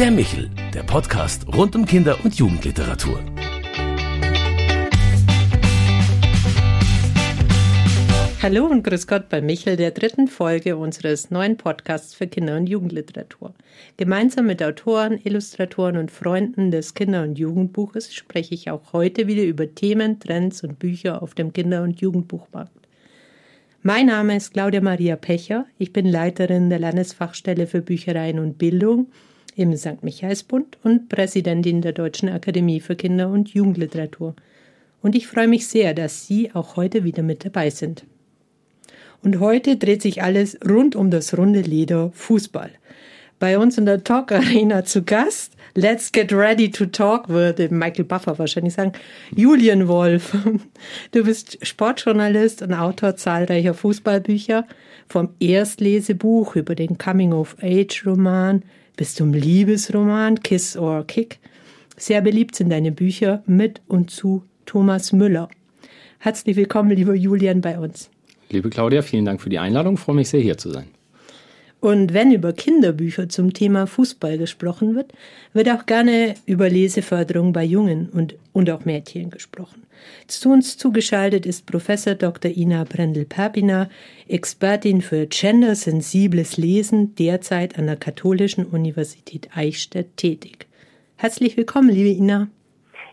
Der Michel, der Podcast rund um Kinder- und Jugendliteratur. Hallo und grüß Gott bei Michel, der dritten Folge unseres neuen Podcasts für Kinder- und Jugendliteratur. Gemeinsam mit Autoren, Illustratoren und Freunden des Kinder- und Jugendbuches spreche ich auch heute wieder über Themen, Trends und Bücher auf dem Kinder- und Jugendbuchmarkt. Mein Name ist Claudia Maria Pecher. Ich bin Leiterin der Landesfachstelle für Büchereien und Bildung im St. Michaelsbund und Präsidentin der Deutschen Akademie für Kinder- und Jugendliteratur. Und ich freue mich sehr, dass Sie auch heute wieder mit dabei sind. Und heute dreht sich alles rund um das runde Leder Fußball. Bei uns in der Talk Arena zu Gast, Let's Get Ready to Talk, würde Michael Buffer wahrscheinlich sagen, Julian Wolf. Du bist Sportjournalist und Autor zahlreicher Fußballbücher, vom Erstlesebuch über den Coming-of-Age-Roman bis zum Liebesroman Kiss or Kick. Sehr beliebt sind deine Bücher mit und zu Thomas Müller. Herzlich willkommen, lieber Julian, bei uns. Liebe Claudia, vielen Dank für die Einladung. Ich freue mich sehr, hier zu sein. Und wenn über Kinderbücher zum Thema Fußball gesprochen wird, wird auch gerne über Leseförderung bei Jungen und, und auch Mädchen gesprochen. Zu uns zugeschaltet ist Professor Dr. Ina Brendel-Perpina, Expertin für gendersensibles Lesen, derzeit an der Katholischen Universität Eichstätt tätig. Herzlich willkommen, liebe Ina.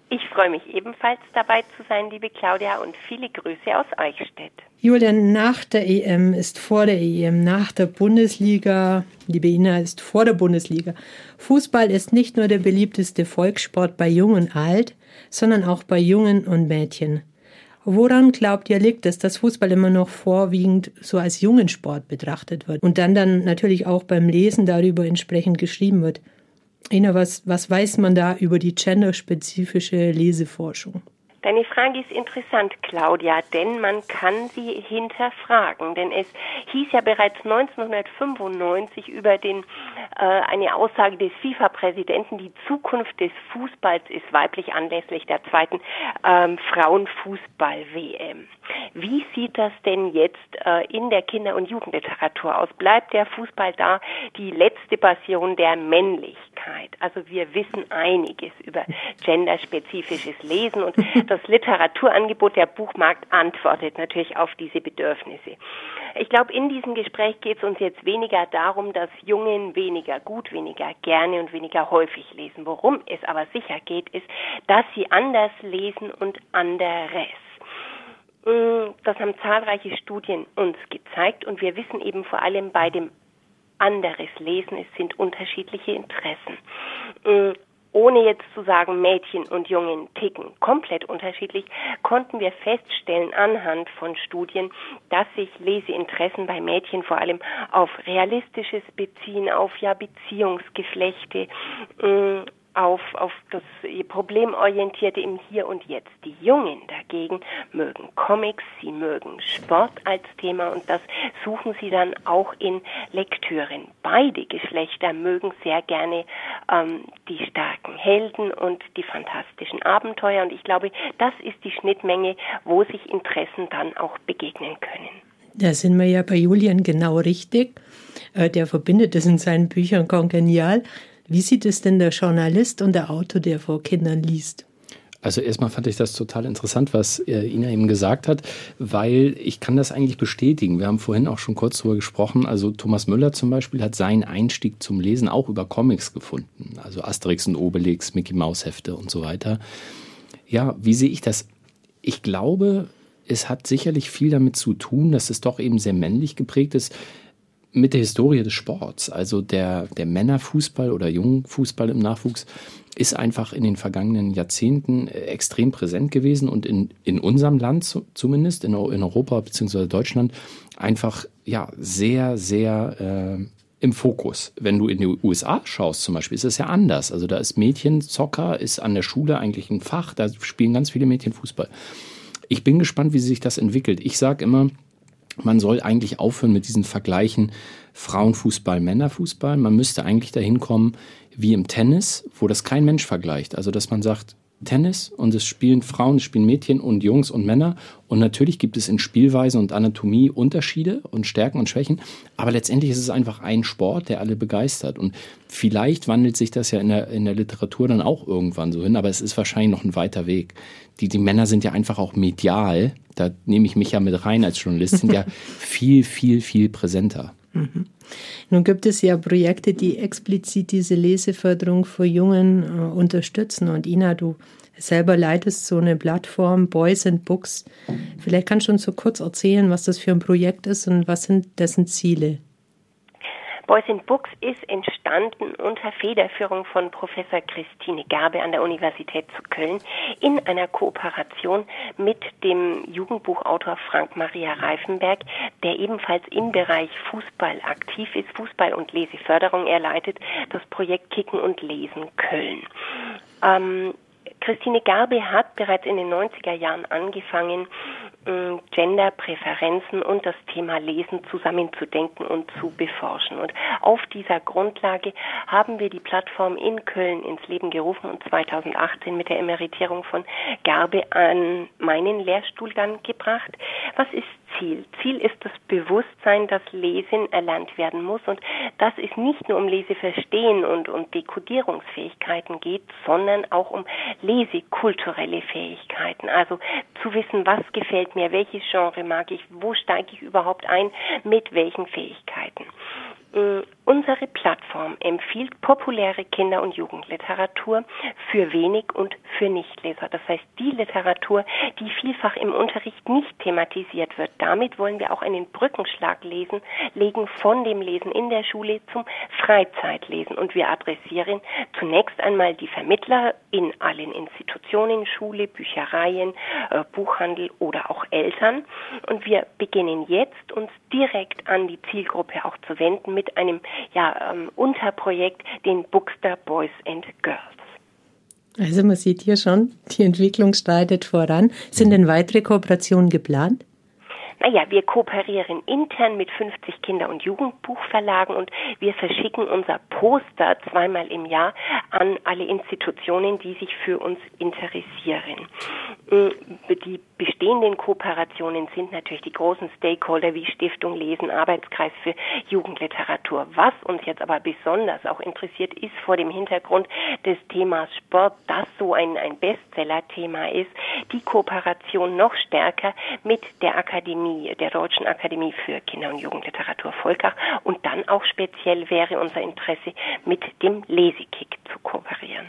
Ich freue mich ebenfalls dabei zu sein, liebe Claudia, und viele Grüße aus Eichstätt. Julian, nach der EM ist vor der EM, nach der Bundesliga, liebe Ina, ist vor der Bundesliga. Fußball ist nicht nur der beliebteste Volkssport bei Jung und Alt, sondern auch bei Jungen und Mädchen. Woran glaubt ihr liegt es, dass Fußball immer noch vorwiegend so als Jungensport betrachtet wird und dann dann natürlich auch beim Lesen darüber entsprechend geschrieben wird? Ina, was, was weiß man da über die genderspezifische Leseforschung? Deine Frage ist interessant, Claudia, denn man kann sie hinterfragen. Denn es hieß ja bereits 1995 über den, äh, eine Aussage des FIFA-Präsidenten, die Zukunft des Fußballs ist weiblich anlässlich der zweiten ähm, Frauenfußball-WM. Wie sieht das denn jetzt äh, in der Kinder- und Jugendliteratur aus? Bleibt der Fußball da die letzte Passion der Männlichkeit? Also wir wissen einiges über genderspezifisches Lesen und das Literaturangebot der Buchmarkt antwortet natürlich auf diese Bedürfnisse. Ich glaube, in diesem Gespräch geht es uns jetzt weniger darum, dass Jungen weniger gut, weniger gerne und weniger häufig lesen. Worum es aber sicher geht, ist, dass sie anders lesen und anderes. Mm, das haben zahlreiche Studien uns gezeigt und wir wissen eben vor allem bei dem anderes Lesen, es sind unterschiedliche Interessen. Mm, ohne jetzt zu sagen, Mädchen und Jungen ticken komplett unterschiedlich, konnten wir feststellen anhand von Studien, dass sich Leseinteressen bei Mädchen vor allem auf realistisches beziehen, auf ja Beziehungsgeflechte, mm, auf, auf das Problemorientierte im Hier und Jetzt. Die Jungen dagegen mögen Comics, sie mögen Sport als Thema und das suchen sie dann auch in Lektüren. Beide Geschlechter mögen sehr gerne ähm, die starken Helden und die fantastischen Abenteuer und ich glaube, das ist die Schnittmenge, wo sich Interessen dann auch begegnen können. Da sind wir ja bei Julian genau richtig. Äh, der verbindet es in seinen Büchern kongenial. Wie sieht es denn der Journalist und der Autor, der vor Kindern liest? Also erstmal fand ich das total interessant, was äh, Ina eben gesagt hat, weil ich kann das eigentlich bestätigen. Wir haben vorhin auch schon kurz darüber gesprochen. Also Thomas Müller zum Beispiel hat seinen Einstieg zum Lesen auch über Comics gefunden. Also Asterix und Obelix, Mickey Maus Hefte und so weiter. Ja, wie sehe ich das? Ich glaube, es hat sicherlich viel damit zu tun, dass es doch eben sehr männlich geprägt ist mit der Historie des Sports. Also der, der Männerfußball oder Jungfußball im Nachwuchs ist einfach in den vergangenen Jahrzehnten äh, extrem präsent gewesen und in, in unserem Land zumindest, in, in Europa bzw. Deutschland, einfach ja sehr, sehr äh, im Fokus. Wenn du in die USA schaust zum Beispiel, ist es ja anders. Also da ist Mädchenzocker, ist an der Schule eigentlich ein Fach, da spielen ganz viele Mädchen Fußball. Ich bin gespannt, wie sich das entwickelt. Ich sage immer, man soll eigentlich aufhören mit diesen Vergleichen Frauenfußball, Männerfußball. Man müsste eigentlich dahin kommen wie im Tennis, wo das kein Mensch vergleicht. Also dass man sagt, Tennis und es spielen Frauen, es spielen Mädchen und Jungs und Männer. Und natürlich gibt es in Spielweise und Anatomie Unterschiede und Stärken und Schwächen. Aber letztendlich ist es einfach ein Sport, der alle begeistert. Und vielleicht wandelt sich das ja in der, in der Literatur dann auch irgendwann so hin. Aber es ist wahrscheinlich noch ein weiter Weg. Die, die Männer sind ja einfach auch medial. Da nehme ich mich ja mit rein als Journalist, sind ja viel, viel, viel präsenter. Mhm. Nun gibt es ja Projekte, die explizit diese Leseförderung für Jungen äh, unterstützen. Und Ina, du selber leitest so eine Plattform Boys and Books. Vielleicht kannst du uns so kurz erzählen, was das für ein Projekt ist und was sind dessen Ziele? Boys in Books ist entstanden unter Federführung von Professor Christine Gabe an der Universität zu Köln in einer Kooperation mit dem Jugendbuchautor Frank Maria Reifenberg, der ebenfalls im Bereich Fußball aktiv ist, Fußball und Leseförderung. Er leitet das Projekt Kicken und Lesen Köln. Ähm, Christine Garbe hat bereits in den 90er Jahren angefangen, Genderpräferenzen und das Thema Lesen zusammenzudenken und zu beforschen. Und auf dieser Grundlage haben wir die Plattform in Köln ins Leben gerufen und 2018 mit der Emeritierung von Garbe an meinen Lehrstuhl dann gebracht. Was ist Ziel? Ziel ist das Bewusstsein, dass Lesen erlernt werden muss und dass es nicht nur um Leseverstehen und, und Dekodierungsfähigkeiten geht, sondern auch um lesekulturelle Fähigkeiten. Also zu wissen, was gefällt mir, welches Genre mag ich, wo steige ich überhaupt ein, mit welchen Fähigkeiten. Unsere Plattform empfiehlt populäre Kinder- und Jugendliteratur für wenig und für Nichtleser. Das heißt, die Literatur, die vielfach im Unterricht nicht thematisiert wird. Damit wollen wir auch einen Brückenschlag lesen, legen von dem Lesen in der Schule zum Freizeitlesen. Und wir adressieren zunächst einmal die Vermittler in allen Institutionen, Schule, Büchereien, äh, Buchhandel oder auch Eltern. Und wir beginnen jetzt, uns direkt an die Zielgruppe auch zu wenden mit einem ja, ähm, Unterprojekt, den Bookster Boys and Girls. Also man sieht hier schon, die Entwicklung streitet voran. Sind denn weitere Kooperationen geplant? Naja, wir kooperieren intern mit 50 Kinder- und Jugendbuchverlagen und wir verschicken unser Poster zweimal im Jahr an alle Institutionen, die sich für uns interessieren. Mm, die bestehenden Kooperationen sind natürlich die großen Stakeholder wie Stiftung Lesen, Arbeitskreis für Jugendliteratur. Was uns jetzt aber besonders auch interessiert, ist vor dem Hintergrund des Themas Sport, das so ein, ein Bestseller-Thema ist, die Kooperation noch stärker mit der Akademie, der Deutschen Akademie für Kinder- und Jugendliteratur Volkach und dann auch speziell wäre unser Interesse mit dem Lesekick zu kooperieren.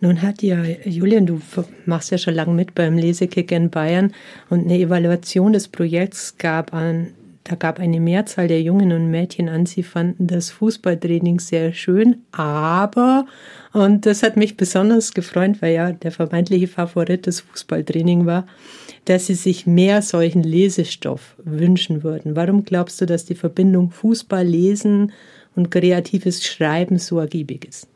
Nun hat ja, Julian, du machst ja schon lange mit beim Lesekick in Bayern und eine Evaluation des Projekts gab an, da gab eine Mehrzahl der Jungen und Mädchen an, sie fanden das Fußballtraining sehr schön, aber, und das hat mich besonders gefreut, weil ja der vermeintliche Favorit des Fußballtraining war, dass sie sich mehr solchen Lesestoff wünschen würden. Warum glaubst du, dass die Verbindung Fußball, Lesen und kreatives Schreiben so ergiebig ist?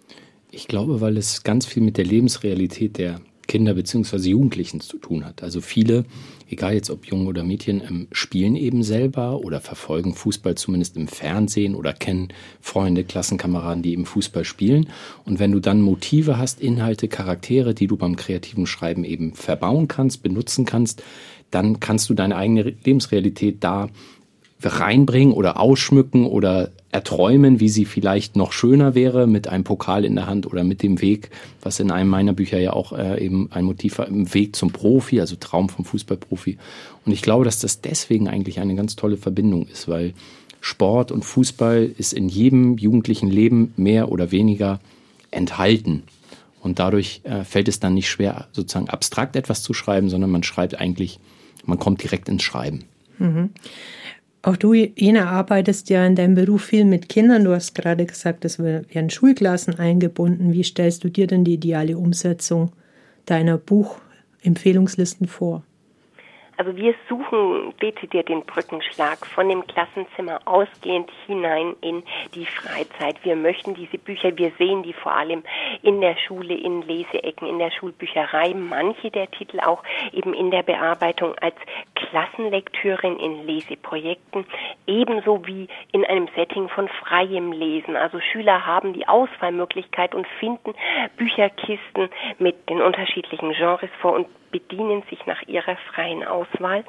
Ich glaube, weil es ganz viel mit der Lebensrealität der Kinder bzw. Jugendlichen zu tun hat. Also viele, egal jetzt ob Jungen oder Mädchen, ähm, spielen eben selber oder verfolgen Fußball zumindest im Fernsehen oder kennen Freunde, Klassenkameraden, die eben Fußball spielen. Und wenn du dann Motive hast, Inhalte, Charaktere, die du beim kreativen Schreiben eben verbauen kannst, benutzen kannst, dann kannst du deine eigene Lebensrealität da reinbringen oder ausschmücken oder erträumen, wie sie vielleicht noch schöner wäre mit einem Pokal in der Hand oder mit dem Weg, was in einem meiner Bücher ja auch äh, eben ein Motiv war, im Weg zum Profi, also Traum vom Fußballprofi. Und ich glaube, dass das deswegen eigentlich eine ganz tolle Verbindung ist, weil Sport und Fußball ist in jedem jugendlichen Leben mehr oder weniger enthalten. Und dadurch äh, fällt es dann nicht schwer, sozusagen abstrakt etwas zu schreiben, sondern man schreibt eigentlich, man kommt direkt ins Schreiben. Mhm. Auch du, Ina, arbeitest ja in deinem Beruf viel mit Kindern. Du hast gerade gesagt, es werden Schulklassen eingebunden. Wie stellst du dir denn die ideale Umsetzung deiner Buchempfehlungslisten vor? Also wir suchen dezidiert den Brückenschlag von dem Klassenzimmer ausgehend hinein in die Freizeit. Wir möchten diese Bücher, wir sehen die vor allem in der Schule, in Leseecken, in der Schulbücherei, manche der Titel auch eben in der Bearbeitung als Klassenlektürin in Leseprojekten, ebenso wie in einem Setting von freiem Lesen. Also Schüler haben die Auswahlmöglichkeit und finden Bücherkisten mit den unterschiedlichen Genres vor und bedienen sich nach ihrer freien Auswahl.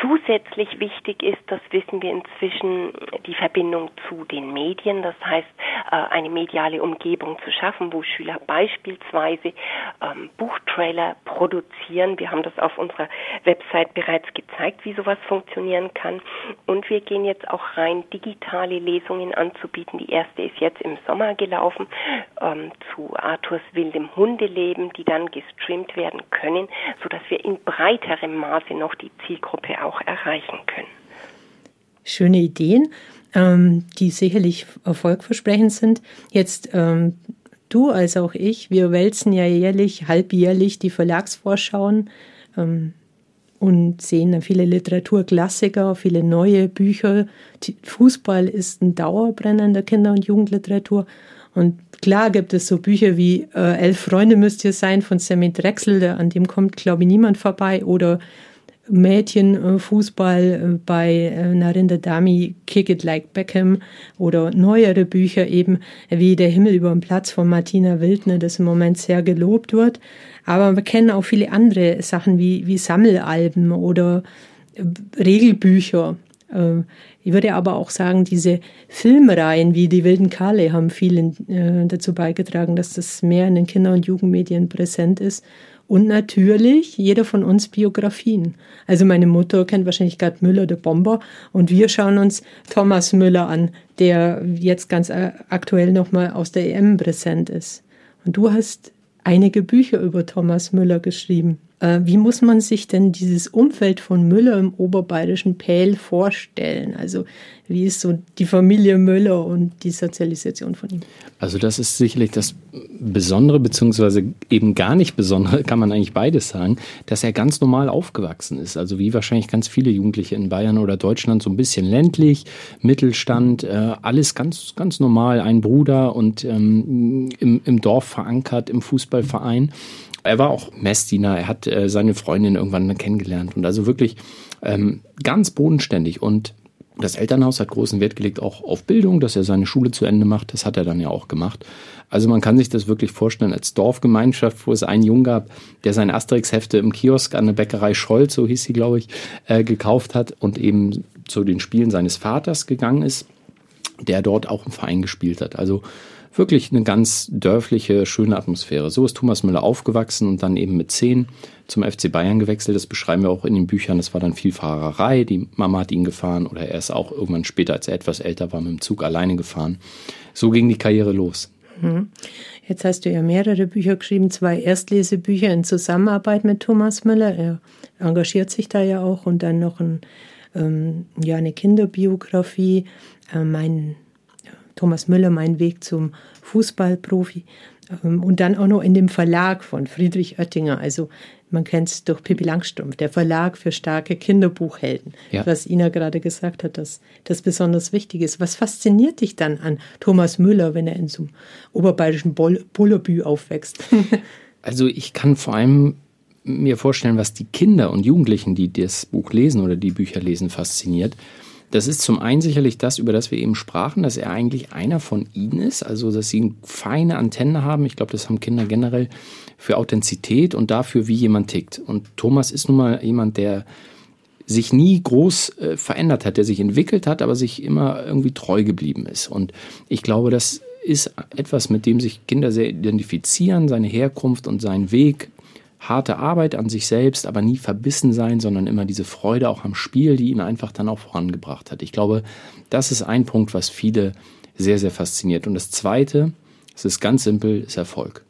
Zusätzlich wichtig ist, das wissen wir inzwischen, die Verbindung zu den Medien, das heißt äh, eine mediale Umgebung zu schaffen, wo Schüler beispielsweise ähm, Buchtrailer produzieren. Wir haben das auf unserer Website bereits gezeigt, wie sowas funktionieren kann. Und wir gehen jetzt auch rein, digitale Lesungen anzubieten. Die erste ist jetzt im Sommer gelaufen ähm, zu Arthurs wildem Hundeleben, die dann gestreamt werden können, sodass wir in breiterem Maße noch die Zielgruppe auch erreichen können. Schöne Ideen, ähm, die sicherlich erfolgversprechend sind. Jetzt ähm, du als auch ich, wir wälzen ja jährlich, halbjährlich die Verlagsvorschauen ähm, und sehen da viele Literaturklassiker, viele neue Bücher. Fußball ist ein Dauerbrenner in der Kinder- und Jugendliteratur. Und klar gibt es so Bücher wie äh, Elf Freunde müsst ihr sein von Sammy Drechsel, an dem kommt, glaube ich, niemand vorbei. Oder Mädchenfußball äh, bei äh, Narinda Dami, Kick It Like Beckham oder neuere Bücher eben wie Der Himmel über dem Platz von Martina Wildner, das im Moment sehr gelobt wird. Aber wir kennen auch viele andere Sachen wie, wie Sammelalben oder äh, Regelbücher. Ich würde aber auch sagen, diese Filmreihen wie Die wilden Karle haben viel dazu beigetragen, dass das mehr in den Kinder- und Jugendmedien präsent ist und natürlich jeder von uns Biografien. Also meine Mutter kennt wahrscheinlich Gerd Müller, der Bomber, und wir schauen uns Thomas Müller an, der jetzt ganz aktuell nochmal aus der EM präsent ist. Und du hast einige Bücher über Thomas Müller geschrieben. Äh, wie muss man sich denn dieses Umfeld von Müller im oberbayerischen Pähl vorstellen? Also wie ist so die Familie Müller und die Sozialisation von ihm? Also das ist sicherlich das Besondere, beziehungsweise eben gar nicht Besondere, kann man eigentlich beides sagen, dass er ganz normal aufgewachsen ist. Also wie wahrscheinlich ganz viele Jugendliche in Bayern oder Deutschland, so ein bisschen ländlich, Mittelstand, äh, alles ganz, ganz normal. Ein Bruder und ähm, im, im Dorf verankert, im Fußballverein. Er war auch Messdiener, er hat äh, seine Freundin irgendwann kennengelernt und also wirklich ähm, ganz bodenständig und das Elternhaus hat großen Wert gelegt auch auf Bildung, dass er seine Schule zu Ende macht. Das hat er dann ja auch gemacht. Also man kann sich das wirklich vorstellen als Dorfgemeinschaft, wo es einen Jungen gab, der seine Asterix-Hefte im Kiosk an der Bäckerei Scholz, so hieß sie, glaube ich, äh, gekauft hat und eben zu den Spielen seines Vaters gegangen ist, der dort auch im Verein gespielt hat. Also wirklich eine ganz dörfliche, schöne Atmosphäre. So ist Thomas Müller aufgewachsen und dann eben mit zehn zum FC Bayern gewechselt. Das beschreiben wir auch in den Büchern. Das war dann viel Fahrerei. Die Mama hat ihn gefahren oder er ist auch irgendwann später, als er etwas älter war, mit dem Zug alleine gefahren. So ging die Karriere los. Mhm. Jetzt hast du ja mehrere Bücher geschrieben, zwei Erstlesebücher in Zusammenarbeit mit Thomas Müller. Er engagiert sich da ja auch und dann noch ein, ähm, ja, eine Kinderbiografie, äh, mein Thomas Müller, mein Weg zum Fußballprofi. Ähm, und dann auch noch in dem Verlag von Friedrich Oettinger. Also man kennt es durch Pippi Langstrumpf, der Verlag für starke Kinderbuchhelden. Ja. Was Ina gerade gesagt hat, dass das besonders wichtig ist. Was fasziniert dich dann an Thomas Müller, wenn er in so einem oberbayerischen Bullerbü aufwächst? also ich kann vor allem mir vorstellen, was die Kinder und Jugendlichen, die das Buch lesen oder die Bücher lesen, fasziniert. Das ist zum einen sicherlich das, über das wir eben sprachen, dass er eigentlich einer von ihnen ist, also dass sie eine feine Antenne haben. Ich glaube, das haben Kinder generell für Authentizität und dafür, wie jemand tickt. Und Thomas ist nun mal jemand, der sich nie groß äh, verändert hat, der sich entwickelt hat, aber sich immer irgendwie treu geblieben ist. Und ich glaube, das ist etwas, mit dem sich Kinder sehr identifizieren, seine Herkunft und seinen Weg harte Arbeit an sich selbst, aber nie verbissen sein, sondern immer diese Freude auch am Spiel, die ihn einfach dann auch vorangebracht hat. Ich glaube, das ist ein Punkt, was viele sehr, sehr fasziniert. Und das Zweite, es ist ganz simpel, ist Erfolg.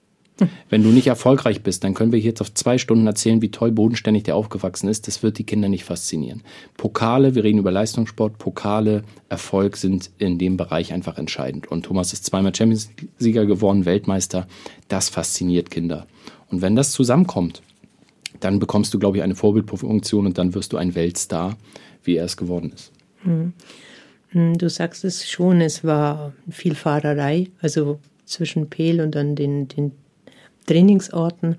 Wenn du nicht erfolgreich bist, dann können wir jetzt auf zwei Stunden erzählen, wie toll bodenständig der aufgewachsen ist. Das wird die Kinder nicht faszinieren. Pokale, wir reden über Leistungssport, Pokale, Erfolg sind in dem Bereich einfach entscheidend. Und Thomas ist zweimal Champions-Sieger geworden, Weltmeister. Das fasziniert Kinder. Und wenn das zusammenkommt, dann bekommst du, glaube ich, eine Vorbildfunktion und dann wirst du ein Weltstar, wie er es geworden ist. Hm. hm. Du sagst es schon, es war viel Fahrerei, also zwischen Peel und dann den, den Trainingsorten.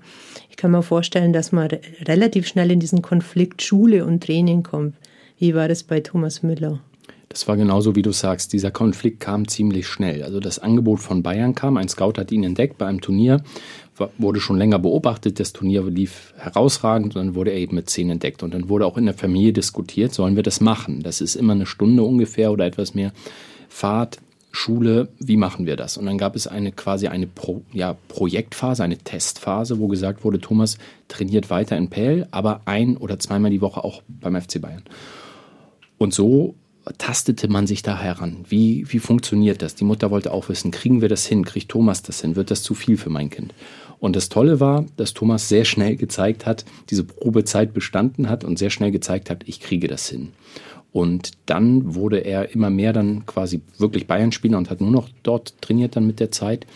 Ich kann mir vorstellen, dass man relativ schnell in diesen Konflikt Schule und Training kommt. Wie war das bei Thomas Müller? Das war genauso, wie du sagst. Dieser Konflikt kam ziemlich schnell. Also das Angebot von Bayern kam. Ein Scout hat ihn entdeckt bei einem Turnier, wurde schon länger beobachtet. Das Turnier lief herausragend und dann wurde er eben mit zehn entdeckt. Und dann wurde auch in der Familie diskutiert, sollen wir das machen? Das ist immer eine Stunde ungefähr oder etwas mehr Fahrt. Schule, wie machen wir das? Und dann gab es eine quasi eine Pro, ja, Projektphase, eine Testphase, wo gesagt wurde, Thomas trainiert weiter in Pell, aber ein oder zweimal die Woche auch beim FC Bayern. Und so tastete man sich da heran? Wie, wie funktioniert das? Die Mutter wollte auch wissen, kriegen wir das hin? Kriegt Thomas das hin? Wird das zu viel für mein Kind? Und das Tolle war, dass Thomas sehr schnell gezeigt hat, diese Probezeit bestanden hat und sehr schnell gezeigt hat, ich kriege das hin. Und dann wurde er immer mehr dann quasi wirklich Bayern-Spieler und hat nur noch dort trainiert dann mit der Zeit.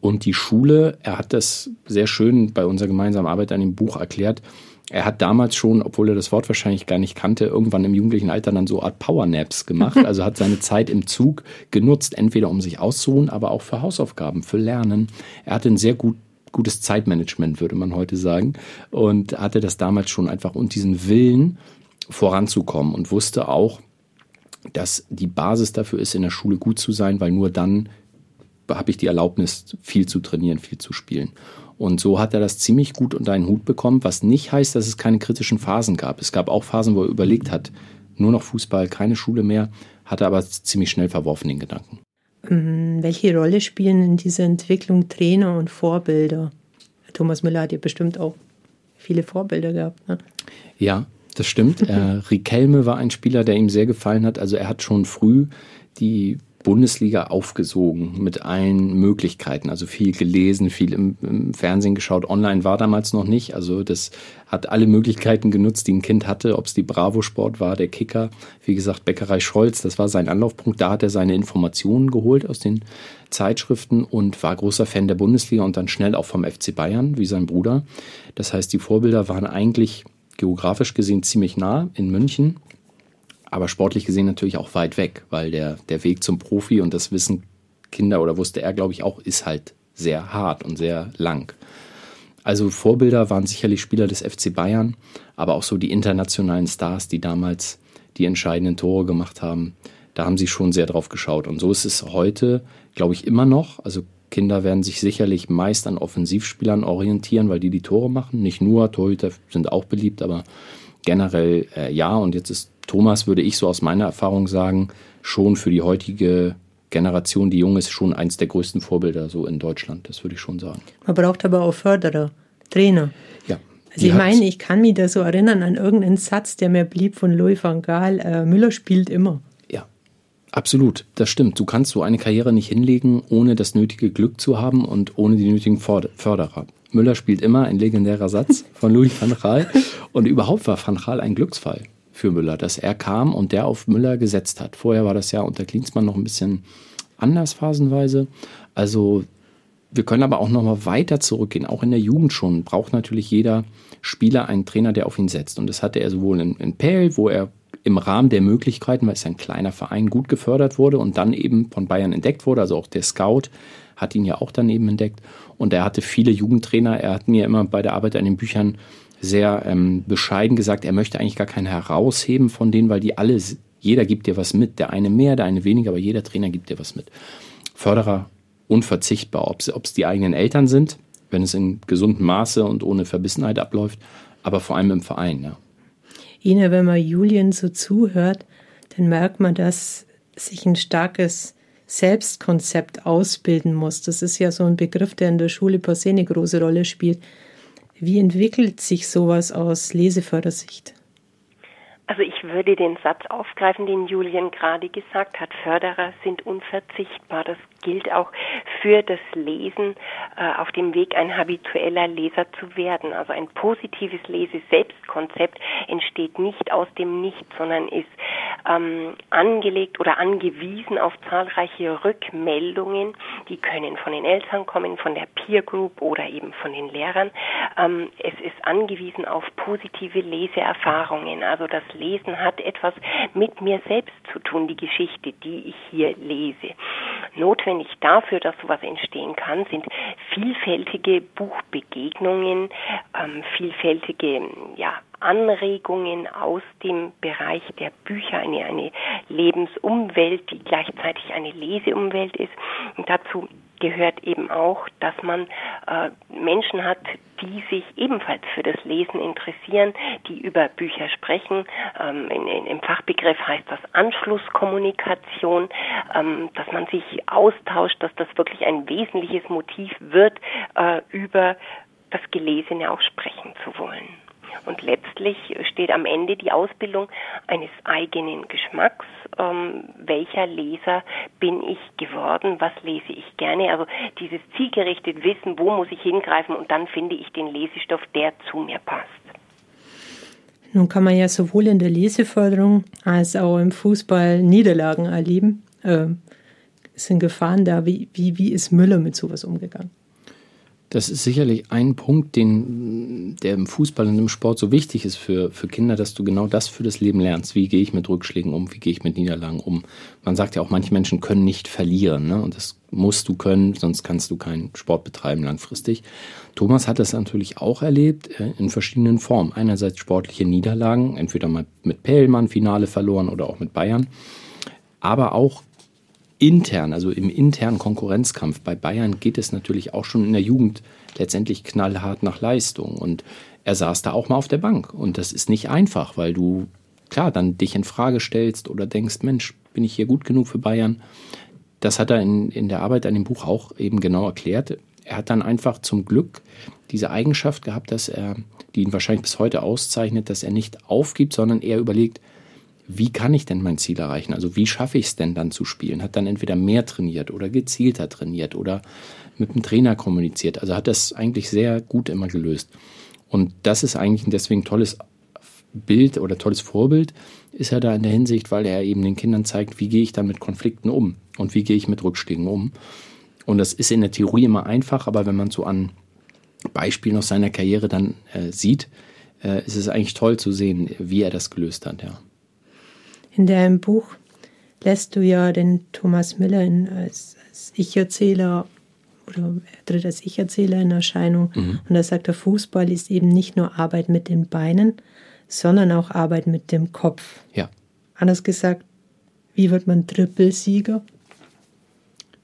Und die Schule, er hat das sehr schön bei unserer gemeinsamen Arbeit an dem Buch erklärt, er hat damals schon, obwohl er das Wort wahrscheinlich gar nicht kannte, irgendwann im jugendlichen Alter dann so Art Powernaps gemacht. Also hat seine Zeit im Zug genutzt, entweder um sich auszuruhen, aber auch für Hausaufgaben, für Lernen. Er hatte ein sehr gut, gutes Zeitmanagement, würde man heute sagen. Und hatte das damals schon einfach und diesen Willen voranzukommen und wusste auch, dass die Basis dafür ist, in der Schule gut zu sein, weil nur dann habe ich die Erlaubnis, viel zu trainieren, viel zu spielen. Und so hat er das ziemlich gut unter einen Hut bekommen, was nicht heißt, dass es keine kritischen Phasen gab. Es gab auch Phasen, wo er überlegt hat, nur noch Fußball, keine Schule mehr, hat er aber ziemlich schnell verworfen den Gedanken. Ähm, welche Rolle spielen in dieser Entwicklung Trainer und Vorbilder? Thomas Müller hat ja bestimmt auch viele Vorbilder gehabt. Ne? Ja, das stimmt. äh, Riquelme war ein Spieler, der ihm sehr gefallen hat. Also er hat schon früh die Bundesliga aufgesogen mit allen Möglichkeiten. Also viel gelesen, viel im, im, Fernsehen geschaut. Online war damals noch nicht. Also das hat alle Möglichkeiten genutzt, die ein Kind hatte. Ob es die Bravo Sport war, der Kicker, wie gesagt, Bäckerei Scholz, das war sein Anlaufpunkt. Da hat er seine Informationen geholt aus den Zeitschriften und war großer Fan der Bundesliga und dann schnell auch vom FC Bayern, wie sein Bruder. Das heißt, die Vorbilder waren eigentlich geografisch gesehen ziemlich nah in München aber sportlich gesehen natürlich auch weit weg, weil der, der Weg zum Profi und das wissen Kinder oder wusste er, glaube ich, auch, ist halt sehr hart und sehr lang. Also Vorbilder waren sicherlich Spieler des FC Bayern, aber auch so die internationalen Stars, die damals die entscheidenden Tore gemacht haben. Da haben sie schon sehr drauf geschaut. Und so ist es heute, glaube ich, immer noch. Also Kinder werden sich sicherlich meist an Offensivspielern orientieren, weil die die Tore machen. Nicht nur, Torhüter sind auch beliebt, aber generell äh, ja. Und jetzt ist Thomas, würde ich so aus meiner Erfahrung sagen, schon für die heutige Generation, die jung ist, schon eins der größten Vorbilder so in Deutschland. Das würde ich schon sagen. Man braucht aber auch Förderer, Trainer. Ja. Also ich meine, ich kann mich da so erinnern an irgendeinen Satz, der mir blieb von Louis van Gaal. Äh, Müller spielt immer. Absolut. Das stimmt. Du kannst so eine Karriere nicht hinlegen, ohne das nötige Glück zu haben und ohne die nötigen Förderer. Müller spielt immer, ein legendärer Satz von Louis van Gaal. Und überhaupt war van Gaal ein Glücksfall für Müller, dass er kam und der auf Müller gesetzt hat. Vorher war das ja unter Klinsmann noch ein bisschen anders phasenweise. Also wir können aber auch noch mal weiter zurückgehen. Auch in der Jugend schon braucht natürlich jeder Spieler einen Trainer, der auf ihn setzt. Und das hatte er sowohl in, in Pell, wo er im Rahmen der Möglichkeiten, weil es ein kleiner Verein, gut gefördert wurde und dann eben von Bayern entdeckt wurde. Also auch der Scout hat ihn ja auch daneben entdeckt. Und er hatte viele Jugendtrainer. Er hat mir immer bei der Arbeit an den Büchern sehr ähm, bescheiden gesagt, er möchte eigentlich gar keinen herausheben von denen, weil die alle, jeder gibt dir was mit. Der eine mehr, der eine weniger, aber jeder Trainer gibt dir was mit. Förderer unverzichtbar, ob es die eigenen Eltern sind, wenn es in gesundem Maße und ohne Verbissenheit abläuft, aber vor allem im Verein. Ja. Ina, wenn man Julien so zuhört, dann merkt man, dass sich ein starkes Selbstkonzept ausbilden muss. Das ist ja so ein Begriff, der in der Schule per se eine große Rolle spielt. Wie entwickelt sich sowas aus Lesefördersicht? Also ich würde den Satz aufgreifen, den Julian gerade gesagt hat. Förderer sind unverzichtbar. Das gilt auch für das Lesen äh, auf dem Weg, ein habitueller Leser zu werden. Also ein positives Lese-Selbstkonzept entsteht nicht aus dem Nichts, sondern ist ähm, angelegt oder angewiesen auf zahlreiche Rückmeldungen, Die können von den Eltern kommen, von der Peer Group oder eben von den Lehrern. Ähm, es ist angewiesen auf positive Leseerfahrungen. Also das Lesen hat etwas mit mir selbst zu tun, die Geschichte, die ich hier lese. Notwendig dafür, dass sowas entstehen kann, sind vielfältige Buchbegegnungen, ähm, vielfältige ja, Anregungen aus dem Bereich der Bücher, eine, eine Lebensumwelt, die gleichzeitig eine Leseumwelt ist. Und dazu gehört eben auch, dass man äh, Menschen hat, die sich ebenfalls für das Lesen interessieren, die über Bücher sprechen. Ähm, in, in, Im Fachbegriff heißt das Anschlusskommunikation, ähm, dass man sich austauscht, dass das wirklich ein wesentliches Motiv wird, äh, über das Gelesene auch sprechen zu wollen. Und letztlich steht am Ende die Ausbildung eines eigenen Geschmacks. Ähm, welcher Leser bin ich geworden? Was lese ich gerne? Also dieses zielgerichtet Wissen, wo muss ich hingreifen und dann finde ich den Lesestoff, der zu mir passt. Nun kann man ja sowohl in der Leseförderung als auch im Fußball Niederlagen erleben. Äh, sind Gefahren da? Wie, wie, wie ist Müller mit sowas umgegangen? Das ist sicherlich ein Punkt, den, der im Fußball und im Sport so wichtig ist für, für Kinder, dass du genau das für das Leben lernst. Wie gehe ich mit Rückschlägen um? Wie gehe ich mit Niederlagen um? Man sagt ja auch, manche Menschen können nicht verlieren. Ne? Und das musst du können, sonst kannst du keinen Sport betreiben langfristig. Thomas hat das natürlich auch erlebt äh, in verschiedenen Formen. Einerseits sportliche Niederlagen, entweder mal mit Pellmann Finale verloren oder auch mit Bayern. Aber auch intern, also im internen Konkurrenzkampf bei Bayern geht es natürlich auch schon in der Jugend letztendlich knallhart nach Leistung. Und er saß da auch mal auf der Bank. Und das ist nicht einfach, weil du, klar, dann dich in Frage stellst oder denkst, Mensch, bin ich hier gut genug für Bayern? Das hat er in, in der Arbeit an dem Buch auch eben genau erklärt. Er hat dann einfach zum Glück diese Eigenschaft gehabt, dass er, die ihn wahrscheinlich bis heute auszeichnet, dass er nicht aufgibt, sondern er überlegt, wie kann ich denn mein Ziel erreichen? Also wie schaffe ich es denn dann zu spielen? Hat dann entweder mehr trainiert oder gezielter trainiert oder mit dem Trainer kommuniziert. Also hat das eigentlich sehr gut immer gelöst. Und das ist eigentlich ein deswegen tolles Bild oder tolles Vorbild ist er da in der Hinsicht, weil er eben den Kindern zeigt, wie gehe ich dann mit Konflikten um und wie gehe ich mit Rückschlägen um. Und das ist in der Theorie immer einfach, aber wenn man so an Beispielen aus seiner Karriere dann äh, sieht, äh, ist es eigentlich toll zu sehen, wie er das gelöst hat, ja. In deinem Buch lässt du ja den Thomas Miller in, als, als Ich-Erzähler oder er tritt als Ich-Erzähler in Erscheinung. Mhm. Und da sagt der Fußball ist eben nicht nur Arbeit mit den Beinen, sondern auch Arbeit mit dem Kopf. Ja. Anders gesagt, wie wird man Trippelsieger?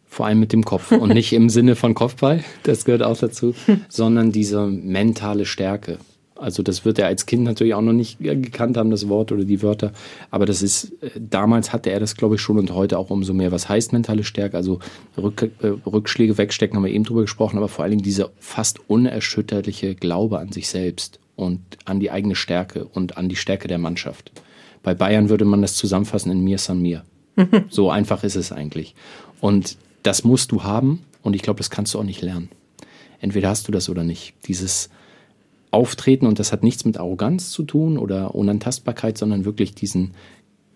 Vor allem mit dem Kopf und nicht im Sinne von Kopfball, das gehört auch dazu, sondern diese mentale Stärke. Also das wird er als Kind natürlich auch noch nicht gekannt haben, das Wort oder die Wörter. Aber das ist, äh, damals hatte er das, glaube ich, schon und heute auch umso mehr. Was heißt mentale Stärke? Also Rück, äh, Rückschläge wegstecken, haben wir eben drüber gesprochen, aber vor allen Dingen dieser fast unerschütterliche Glaube an sich selbst und an die eigene Stärke und an die Stärke der Mannschaft. Bei Bayern würde man das zusammenfassen in mir san mir. so einfach ist es eigentlich. Und das musst du haben und ich glaube, das kannst du auch nicht lernen. Entweder hast du das oder nicht. Dieses auftreten und das hat nichts mit Arroganz zu tun oder Unantastbarkeit, sondern wirklich diesen,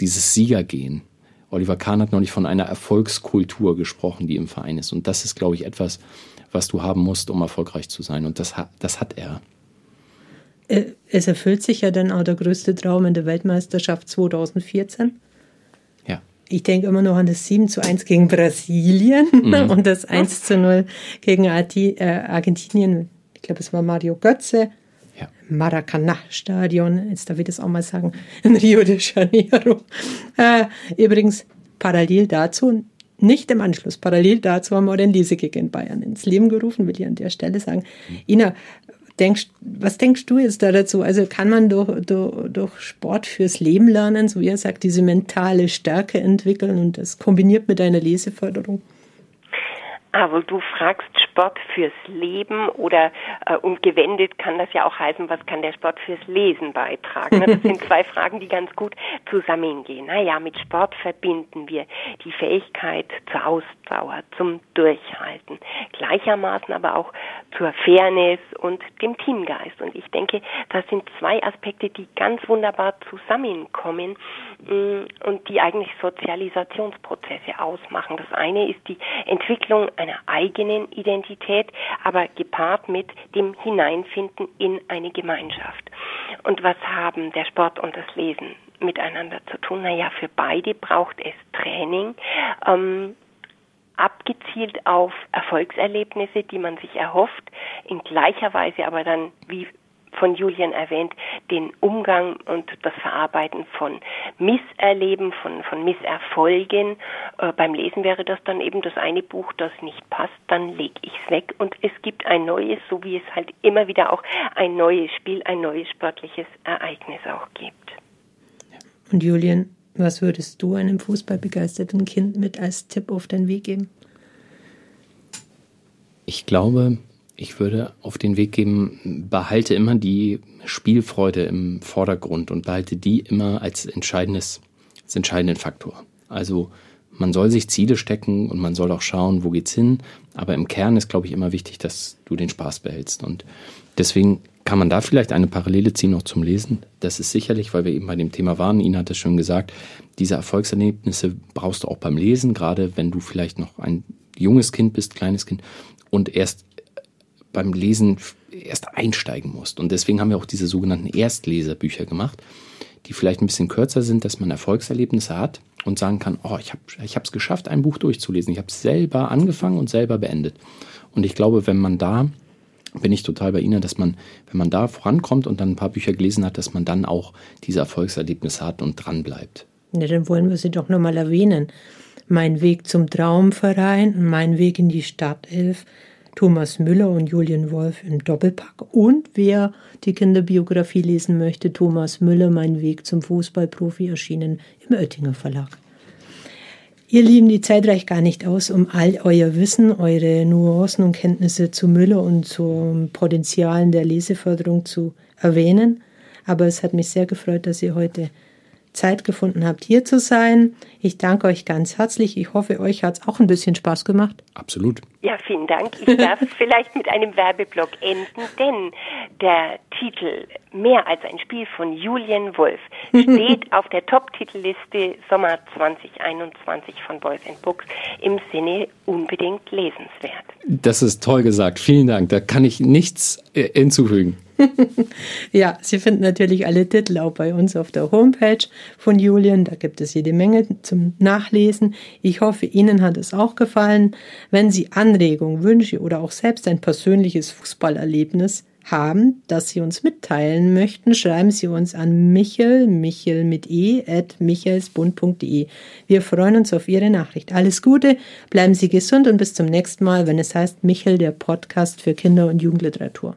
dieses Siegergehen. Oliver Kahn hat neulich von einer Erfolgskultur gesprochen, die im Verein ist. Und das ist, glaube ich, etwas, was du haben musst, um erfolgreich zu sein. Und das, das hat er. Äh, es erfüllt sich ja dann auch der größte Traum in der Weltmeisterschaft 2014. Ja. Ich denke immer noch an das 7 zu 1 gegen Brasilien mhm. und das 1 zu 0 gegen äh, Argentinien. Ich glaube, es war Mario Götze. Maracanã-Stadion, jetzt darf ich das auch mal sagen, in Rio de Janeiro. Äh, übrigens, parallel dazu, nicht im Anschluss, parallel dazu haben wir den Lesekick in Bayern ins Leben gerufen, will ich an der Stelle sagen. Ina, denkst, was denkst du jetzt da dazu? Also kann man durch, durch, durch Sport fürs Leben lernen, so wie er sagt, diese mentale Stärke entwickeln und das kombiniert mit einer Leseförderung? Also du fragst Sport fürs Leben oder äh, und gewendet kann das ja auch heißen, was kann der Sport fürs Lesen beitragen? Das sind zwei Fragen, die ganz gut zusammengehen. Naja, mit Sport verbinden wir die Fähigkeit zur Ausdauer, zum Durchhalten, gleichermaßen aber auch zur Fairness und dem Teamgeist. Und ich denke, das sind zwei Aspekte, die ganz wunderbar zusammenkommen mm, und die eigentlich Sozialisationsprozesse ausmachen. Das eine ist die Entwicklung einer eigenen Identität, aber gepaart mit dem Hineinfinden in eine Gemeinschaft. Und was haben der Sport und das Lesen miteinander zu tun? Naja, für beide braucht es Training. Ähm, abgezielt auf Erfolgserlebnisse, die man sich erhofft, in gleicher Weise aber dann, wie von Julian erwähnt, den Umgang und das Verarbeiten von Misserleben, von, von Misserfolgen. Äh, beim Lesen wäre das dann eben das eine Buch, das nicht passt, dann lege ich es weg und es gibt ein neues, so wie es halt immer wieder auch ein neues Spiel, ein neues sportliches Ereignis auch gibt. Und Julian, was würdest du einem fußballbegeisterten Kind mit als Tipp auf den Weg geben? Ich glaube, ich würde auf den Weg geben, behalte immer die Spielfreude im Vordergrund und behalte die immer als entscheidendes, als entscheidenden Faktor. Also man soll sich Ziele stecken und man soll auch schauen, wo geht's hin. Aber im Kern ist, glaube ich, immer wichtig, dass du den Spaß behältst. Und deswegen kann man da vielleicht eine Parallele ziehen noch zum Lesen? Das ist sicherlich, weil wir eben bei dem Thema waren, Ina hat es schon gesagt, diese Erfolgserlebnisse brauchst du auch beim Lesen, gerade wenn du vielleicht noch ein junges Kind bist, kleines Kind und erst beim Lesen erst einsteigen musst. Und deswegen haben wir auch diese sogenannten Erstleserbücher gemacht, die vielleicht ein bisschen kürzer sind, dass man Erfolgserlebnisse hat und sagen kann, oh, ich habe es geschafft, ein Buch durchzulesen. Ich habe es selber angefangen und selber beendet. Und ich glaube, wenn man da bin ich total bei Ihnen, dass man, wenn man da vorankommt und dann ein paar Bücher gelesen hat, dass man dann auch diese Erfolgserlebnisse hat und dran bleibt. Ja, dann wollen wir sie doch nochmal erwähnen. Mein Weg zum Traumverein, mein Weg in die Startelf, Thomas Müller und Julian Wolf im Doppelpack. Und wer die Kinderbiografie lesen möchte, Thomas Müller, mein Weg zum Fußballprofi, erschienen im Oettinger Verlag. Ihr Lieben, die Zeit reicht gar nicht aus, um all euer Wissen, eure Nuancen und Kenntnisse zu Müller und zum Potenzialen der Leseförderung zu erwähnen. Aber es hat mich sehr gefreut, dass ihr heute Zeit gefunden habt, hier zu sein. Ich danke euch ganz herzlich. Ich hoffe, euch hat es auch ein bisschen Spaß gemacht. Absolut. Ja, vielen Dank. Ich darf vielleicht mit einem Werbeblock enden, denn der Titel Mehr als ein Spiel von Julian Wolf steht auf der Top-Titelliste Sommer 2021 von Boys and Books im Sinne unbedingt lesenswert. Das ist toll gesagt. Vielen Dank. Da kann ich nichts äh, hinzufügen. ja, Sie finden natürlich alle Titel auch bei uns auf der Homepage von Julian. Da gibt es jede Menge zum Nachlesen. Ich hoffe, Ihnen hat es auch gefallen. Wenn Sie Anregungen, Wünsche oder auch selbst ein persönliches Fußballerlebnis haben, das Sie uns mitteilen möchten, schreiben Sie uns an michel, michel mit e, at michelsbund.de. Wir freuen uns auf Ihre Nachricht. Alles Gute, bleiben Sie gesund und bis zum nächsten Mal, wenn es heißt Michel, der Podcast für Kinder- und Jugendliteratur.